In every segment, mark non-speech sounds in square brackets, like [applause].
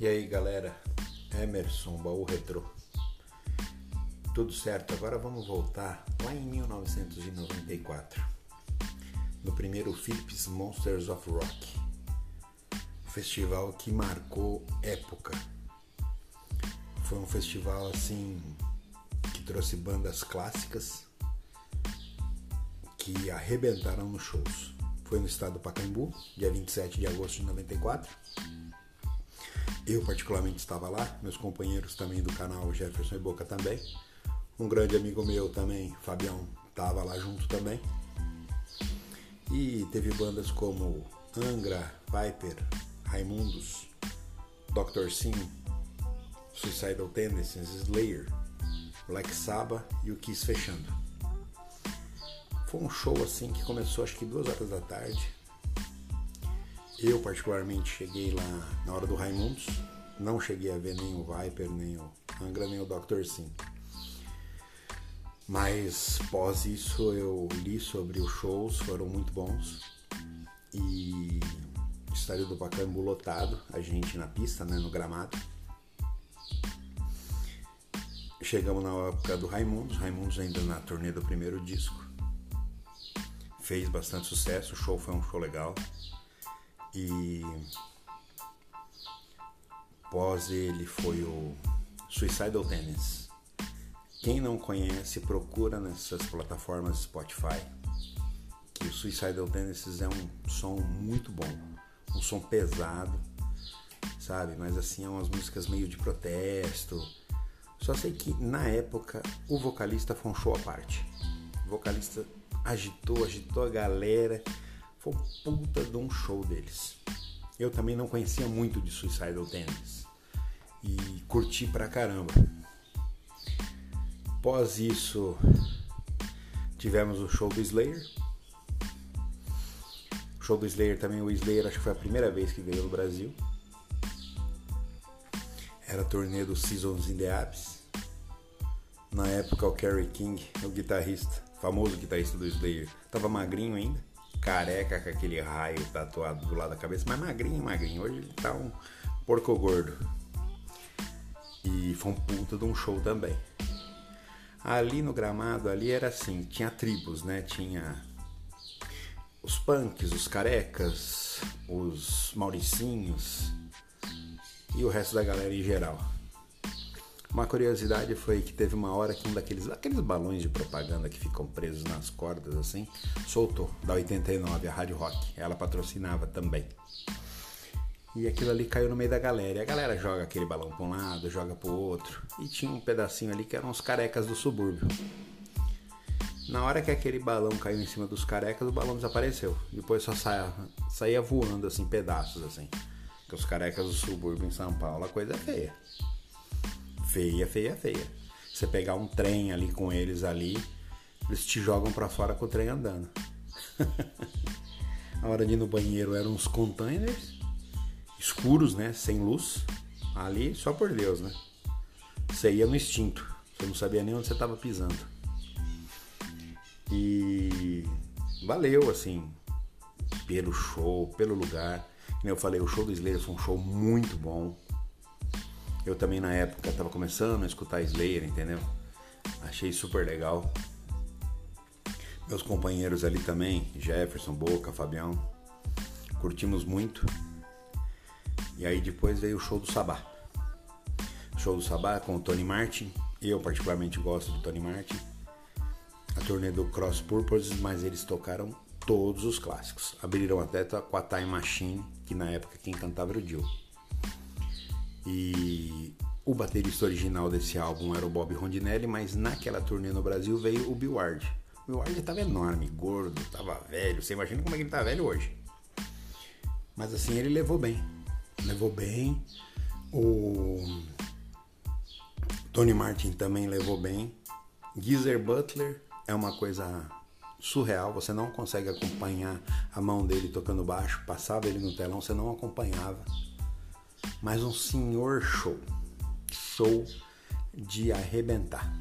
E aí galera, Emerson, baú retrô. Tudo certo, agora vamos voltar lá em 1994, no primeiro Philips Monsters of Rock, festival que marcou época. Foi um festival assim que trouxe bandas clássicas que arrebentaram nos shows. Foi no estado do Pacaembu, dia 27 de agosto de 94. Eu particularmente estava lá, meus companheiros também do canal Jefferson e Boca também. Um grande amigo meu também, Fabião, estava lá junto também. E teve bandas como Angra, Viper, Raimundos, Dr. Sim, Suicidal Tendencies, Slayer, Black Sabbath e o Kiss fechando. Foi um show assim que começou acho que duas horas da tarde. Eu particularmente cheguei lá na hora do Raimundos. Não cheguei a ver nem o Viper, nem o Angra, nem o Dr. Sim. Mas pós isso eu li sobre os shows, foram muito bons. E estádio do Pacaembu lotado, a gente na pista, né, no gramado. Chegamos na época do Raimundos, Raimundos ainda na turnê do primeiro disco fez bastante sucesso, o show foi um show legal. E pós ele foi o Suicidal Tennis. Quem não conhece, procura nessas plataformas Spotify. Que o Suicidal Tennis é um som muito bom, um som pesado, sabe? Mas assim, é umas músicas meio de protesto. Só sei que na época o vocalista foi um show à parte. O vocalista agitou, agitou a galera. Foi puta de um show deles. Eu também não conhecia muito de Suicidal Tennis e curti pra caramba. Após isso, tivemos o show do Slayer. O show do Slayer também, o Slayer acho que foi a primeira vez que veio no Brasil. Era a turnê do Seasons in the Abyss. Na época o Kerry King, o guitarrista, famoso guitarrista do Slayer, tava magrinho ainda, careca com aquele raio tatuado do lado da cabeça, mas magrinho, magrinho. Hoje ele tá um porco gordo. E foi um puta de um show também. Ali no gramado, ali era assim, tinha tribos, né? Tinha os punks, os carecas, os mauricinhos e o resto da galera em geral. Uma curiosidade foi que teve uma hora que um daqueles aqueles balões de propaganda que ficam presos nas cordas assim, soltou da 89, a Rádio Rock. Ela patrocinava também. E aquilo ali caiu no meio da galera. E a galera joga aquele balão para um lado, joga para o outro. E tinha um pedacinho ali que eram os carecas do subúrbio. Na hora que aquele balão caiu em cima dos carecas, o balão desapareceu. Depois só saia, saía voando assim, pedaços assim. Que os carecas do subúrbio em São Paulo, a coisa é feia feia, feia, feia. Você pegar um trem ali com eles ali, eles te jogam para fora com o trem andando. [laughs] a hora de ir no banheiro eram uns containers escuros, né, sem luz. Ali, só por Deus, né? Você ia no instinto. Você não sabia nem onde você estava pisando. E valeu assim pelo show, pelo lugar. Como eu falei, o show do Slayer foi um show muito bom. Eu também na época estava começando a escutar Slayer, entendeu? Achei super legal. Meus companheiros ali também, Jefferson, Boca, Fabião, curtimos muito. E aí depois veio o show do Sabá. show do Sabá com o Tony Martin. Eu particularmente gosto do Tony Martin. A turnê do Cross Purposes, mas eles tocaram todos os clássicos. Abriram até com a Time Machine, que na época quem cantava era o Jill. E o baterista original desse álbum era o Bob Rondinelli, mas naquela turnê no Brasil veio o Bill Ward. O Bill Ward estava enorme, gordo, estava velho. Você imagina como é que ele tá velho hoje. Mas assim, ele levou bem. Levou bem. O Tony Martin também levou bem. Geezer Butler é uma coisa surreal, você não consegue acompanhar a mão dele tocando baixo, passava ele no telão, você não acompanhava mas um senhor show. Show de arrebentar.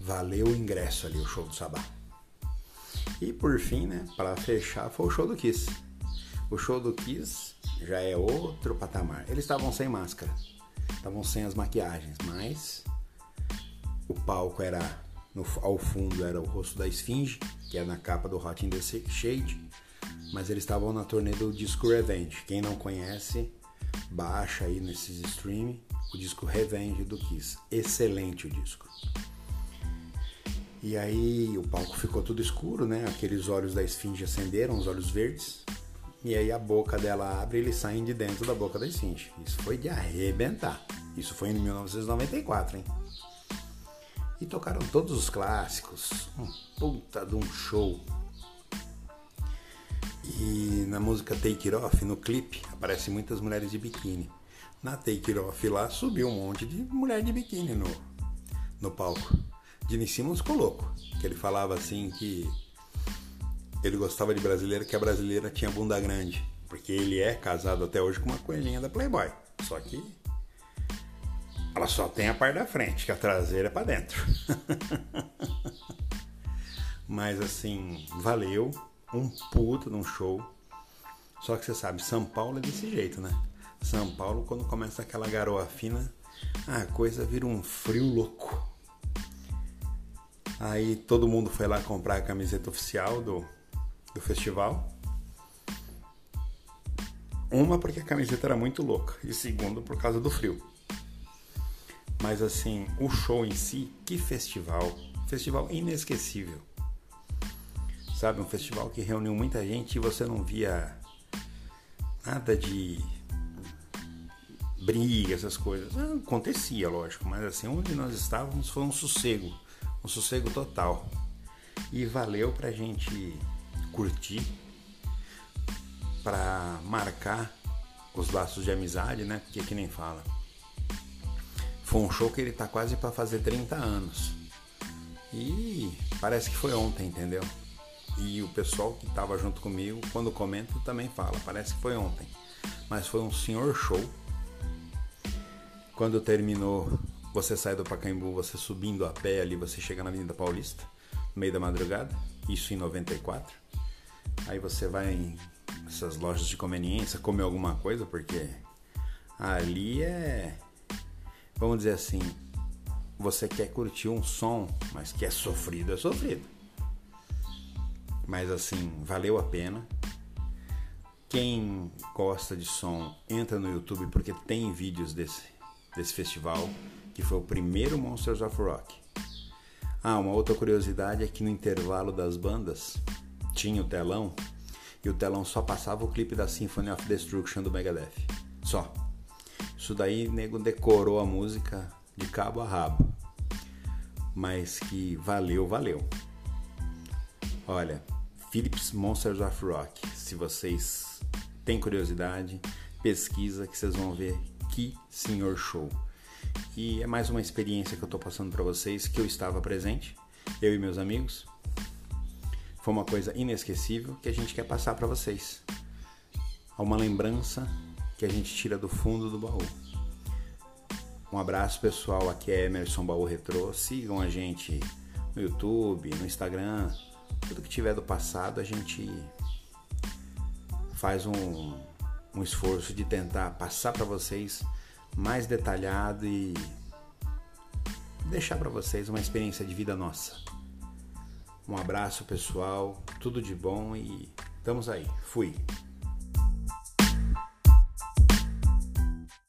Valeu o ingresso ali, o show do Sabá. E por fim, né, para fechar, foi o show do Kiss. O show do Kiss já é outro patamar. Eles estavam sem máscara, estavam sem as maquiagens, mas o palco era no, ao fundo era o rosto da Esfinge, que é na capa do Hot in the Shade, mas eles estavam na turnê do disco Revenge. Quem não conhece, baixa aí nesses streaming o disco Revenge do Kiss. Excelente o disco. E aí o palco ficou tudo escuro, né? Aqueles olhos da esfinge acenderam, os olhos verdes. E aí a boca dela abre e eles saem de dentro da boca da esfinge. Isso foi de arrebentar. Isso foi em 1994, hein? E tocaram todos os clássicos. Um puta de um show. E na música Take It Off, no clipe, aparecem muitas mulheres de biquíni. Na Take It Off lá subiu um monte de mulher de biquíni no, no palco. Gene Simmons ficou louco, que ele falava assim que ele gostava de brasileira, que a brasileira tinha bunda grande, porque ele é casado até hoje com uma coelhinha da Playboy. Só que ela só tem a parte da frente, que a traseira é para dentro. [laughs] Mas assim, valeu, um puta num show. Só que você sabe, São Paulo é desse jeito, né? São Paulo, quando começa aquela garoa fina, a coisa vira um frio louco. Aí todo mundo foi lá comprar a camiseta oficial do, do festival. Uma porque a camiseta era muito louca e segundo por causa do frio. Mas assim, o show em si, que festival! Festival inesquecível. Sabe, um festival que reuniu muita gente e você não via nada de briga, essas coisas. Acontecia, lógico, mas assim, onde nós estávamos foi um sossego, um sossego total. E valeu pra gente curtir, pra marcar os laços de amizade, né? Porque que nem fala. Foi um show que ele tá quase para fazer 30 anos. E parece que foi ontem, entendeu? E o pessoal que estava junto comigo, quando comenta, também fala, parece que foi ontem. Mas foi um senhor show quando terminou, você sai do Pacaembu, você subindo a pé ali, você chega na Avenida Paulista, no meio da madrugada, isso em 94. Aí você vai em essas lojas de conveniência, comer alguma coisa, porque ali é, vamos dizer assim, você quer curtir um som, mas que é sofrido, é sofrido. Mas assim, valeu a pena. Quem gosta de som, entra no YouTube porque tem vídeos desse desse festival, que foi o primeiro Monsters of Rock. Ah, uma outra curiosidade é que no intervalo das bandas tinha o telão e o telão só passava o clipe da Symphony of Destruction do Megadeth. Só. Isso daí nego decorou a música de cabo a rabo. Mas que valeu, valeu. Olha, Philips Monsters of Rock. Se vocês têm curiosidade, pesquisa que vocês vão ver que senhor show. E é mais uma experiência que eu estou passando para vocês que eu estava presente, eu e meus amigos. Foi uma coisa inesquecível que a gente quer passar para vocês. Uma lembrança que a gente tira do fundo do baú. Um abraço pessoal, aqui é Emerson Baú Retro. Sigam a gente no YouTube, no Instagram, tudo que tiver do passado a gente faz um, um esforço de tentar passar para vocês mais detalhado e deixar para vocês uma experiência de vida nossa. Um abraço pessoal, tudo de bom e estamos aí. Fui.